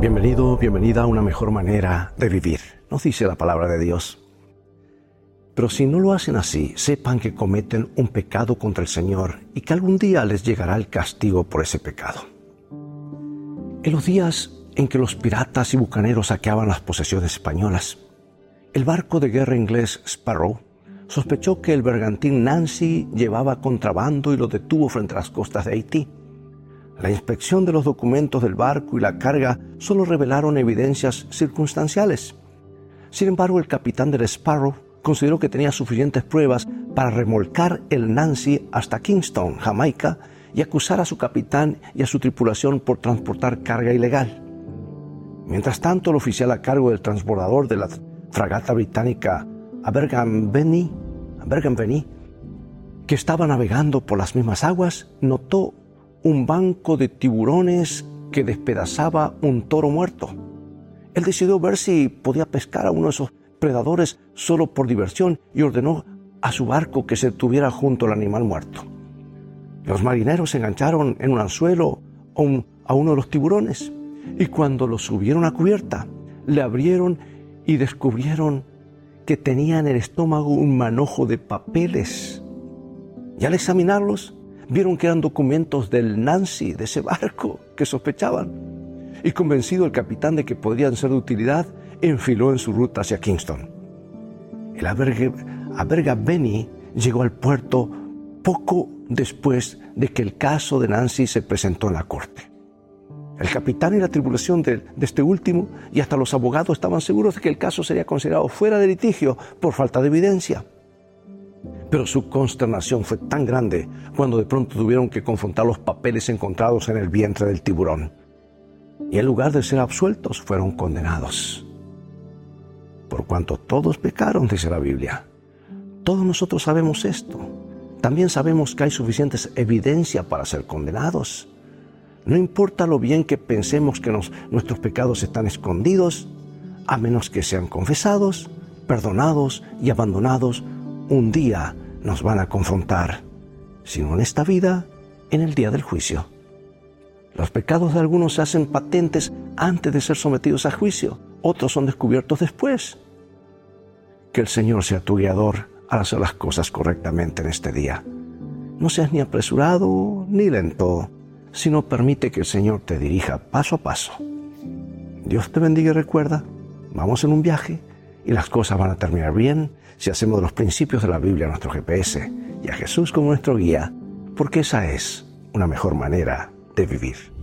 Bienvenido, bienvenida a una mejor manera de vivir, nos dice la palabra de Dios. Pero si no lo hacen así, sepan que cometen un pecado contra el Señor y que algún día les llegará el castigo por ese pecado. En los días en que los piratas y bucaneros saqueaban las posesiones españolas, el barco de guerra inglés Sparrow sospechó que el bergantín Nancy llevaba contrabando y lo detuvo frente a las costas de Haití. La inspección de los documentos del barco y la carga solo revelaron evidencias circunstanciales. Sin embargo, el capitán del Sparrow consideró que tenía suficientes pruebas para remolcar el Nancy hasta Kingston, Jamaica, y acusar a su capitán y a su tripulación por transportar carga ilegal. Mientras tanto, el oficial a cargo del transbordador de la fragata británica Abergavenny, que estaba navegando por las mismas aguas, notó un banco de tiburones que despedazaba un toro muerto. Él decidió ver si podía pescar a uno de esos predadores solo por diversión y ordenó a su barco que se tuviera junto al animal muerto. Los marineros se engancharon en un anzuelo a uno de los tiburones y cuando lo subieron a cubierta, le abrieron y descubrieron que tenía en el estómago un manojo de papeles. Y al examinarlos, vieron que eran documentos del Nancy, de ese barco que sospechaban. Y convencido el capitán de que podrían ser de utilidad, enfiló en su ruta hacia Kingston. El Aberga Benny llegó al puerto poco después de que el caso de Nancy se presentó en la corte. El capitán y la tripulación de, este último y hasta los abogados estaban seguros de que el caso sería considerado fuera de litigio por falta de evidencia. Pero su consternación fue tan grande cuando de pronto tuvieron que confrontar los papeles encontrados en el vientre del tiburón. Y en lugar de ser absueltos, fueron condenados. Por cuanto todos pecaron, dice la Biblia. Todos nosotros sabemos esto. También sabemos que hay suficientes evidencia para ser condenados. No importa lo bien que pensemos que nuestros pecados están escondidos, a menos que sean confesados, perdonados y abandonados un día nos van a confrontar, si no en esta vida, en el día del juicio. Los pecados de algunos se hacen patentes antes de ser sometidos a juicio, otros son descubiertos después. Que el Señor sea tu guiador al hacer las cosas correctamente en este día. No seas ni apresurado ni lento, sino permite que el Señor te dirija paso a paso. Dios te bendiga y recuerda, vamos en un viaje y las cosas van a terminar bien si hacemos de los principios de la Biblia nuestro GPS y a Jesús como nuestro guía, porque esa es una mejor manera de vivir.